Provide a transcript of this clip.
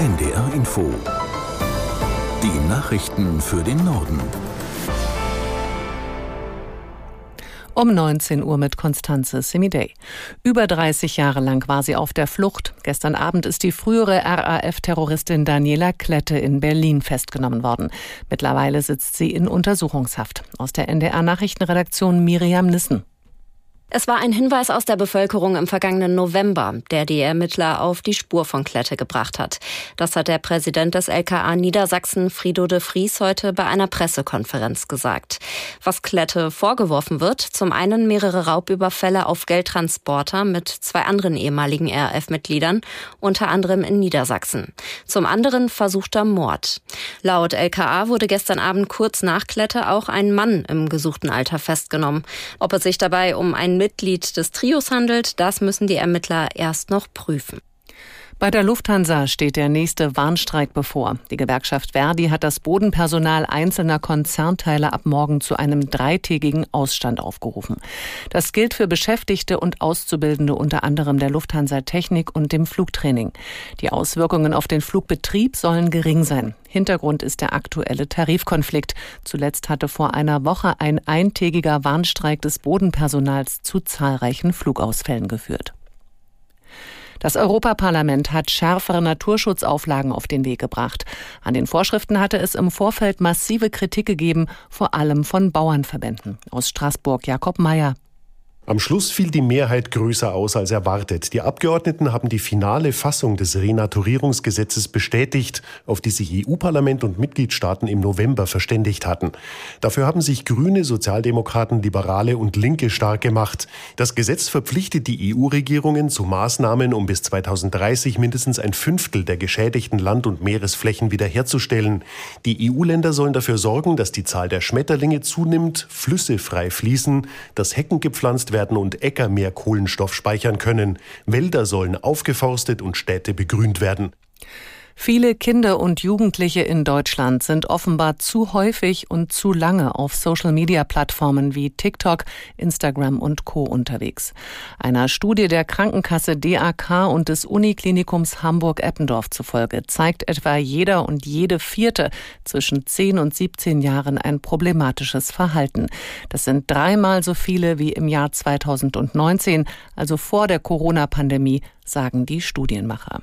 NDR Info. Die Nachrichten für den Norden. Um 19 Uhr mit Konstanze Semidey. Über 30 Jahre lang war sie auf der Flucht. Gestern Abend ist die frühere RAF-Terroristin Daniela Klette in Berlin festgenommen worden. Mittlerweile sitzt sie in Untersuchungshaft. Aus der NDR-Nachrichtenredaktion Miriam Nissen. Es war ein Hinweis aus der Bevölkerung im vergangenen November, der die Ermittler auf die Spur von Klette gebracht hat. Das hat der Präsident des LKA Niedersachsen, Frido de Vries, heute bei einer Pressekonferenz gesagt. Was Klette vorgeworfen wird, zum einen mehrere Raubüberfälle auf Geldtransporter mit zwei anderen ehemaligen RF-Mitgliedern, unter anderem in Niedersachsen. Zum anderen versuchter Mord. Laut LKA wurde gestern Abend kurz nach Klette auch ein Mann im gesuchten Alter festgenommen. Ob es sich dabei um einen Mitglied des Trios handelt, das müssen die Ermittler erst noch prüfen. Bei der Lufthansa steht der nächste Warnstreik bevor. Die Gewerkschaft Verdi hat das Bodenpersonal einzelner Konzernteile ab morgen zu einem dreitägigen Ausstand aufgerufen. Das gilt für Beschäftigte und Auszubildende unter anderem der Lufthansa Technik und dem Flugtraining. Die Auswirkungen auf den Flugbetrieb sollen gering sein. Hintergrund ist der aktuelle Tarifkonflikt. Zuletzt hatte vor einer Woche ein eintägiger Warnstreik des Bodenpersonals zu zahlreichen Flugausfällen geführt. Das Europaparlament hat schärfere Naturschutzauflagen auf den Weg gebracht. An den Vorschriften hatte es im Vorfeld massive Kritik gegeben, vor allem von Bauernverbänden. Aus Straßburg Jakob Mayer. Am Schluss fiel die Mehrheit größer aus als erwartet. Die Abgeordneten haben die finale Fassung des Renaturierungsgesetzes bestätigt, auf die sich EU-Parlament und Mitgliedstaaten im November verständigt hatten. Dafür haben sich Grüne, Sozialdemokraten, Liberale und Linke stark gemacht. Das Gesetz verpflichtet die EU-Regierungen zu Maßnahmen, um bis 2030 mindestens ein Fünftel der geschädigten Land- und Meeresflächen wiederherzustellen. Die EU-Länder sollen dafür sorgen, dass die Zahl der Schmetterlinge zunimmt, Flüsse frei fließen, dass Hecken gepflanzt werden werden und Äcker mehr Kohlenstoff speichern können. Wälder sollen aufgeforstet und Städte begrünt werden. Viele Kinder und Jugendliche in Deutschland sind offenbar zu häufig und zu lange auf Social-Media-Plattformen wie TikTok, Instagram und Co. unterwegs. Einer Studie der Krankenkasse DAK und des Uniklinikums Hamburg-Eppendorf zufolge zeigt etwa jeder und jede Vierte zwischen 10 und 17 Jahren ein problematisches Verhalten. Das sind dreimal so viele wie im Jahr 2019, also vor der Corona-Pandemie, sagen die Studienmacher.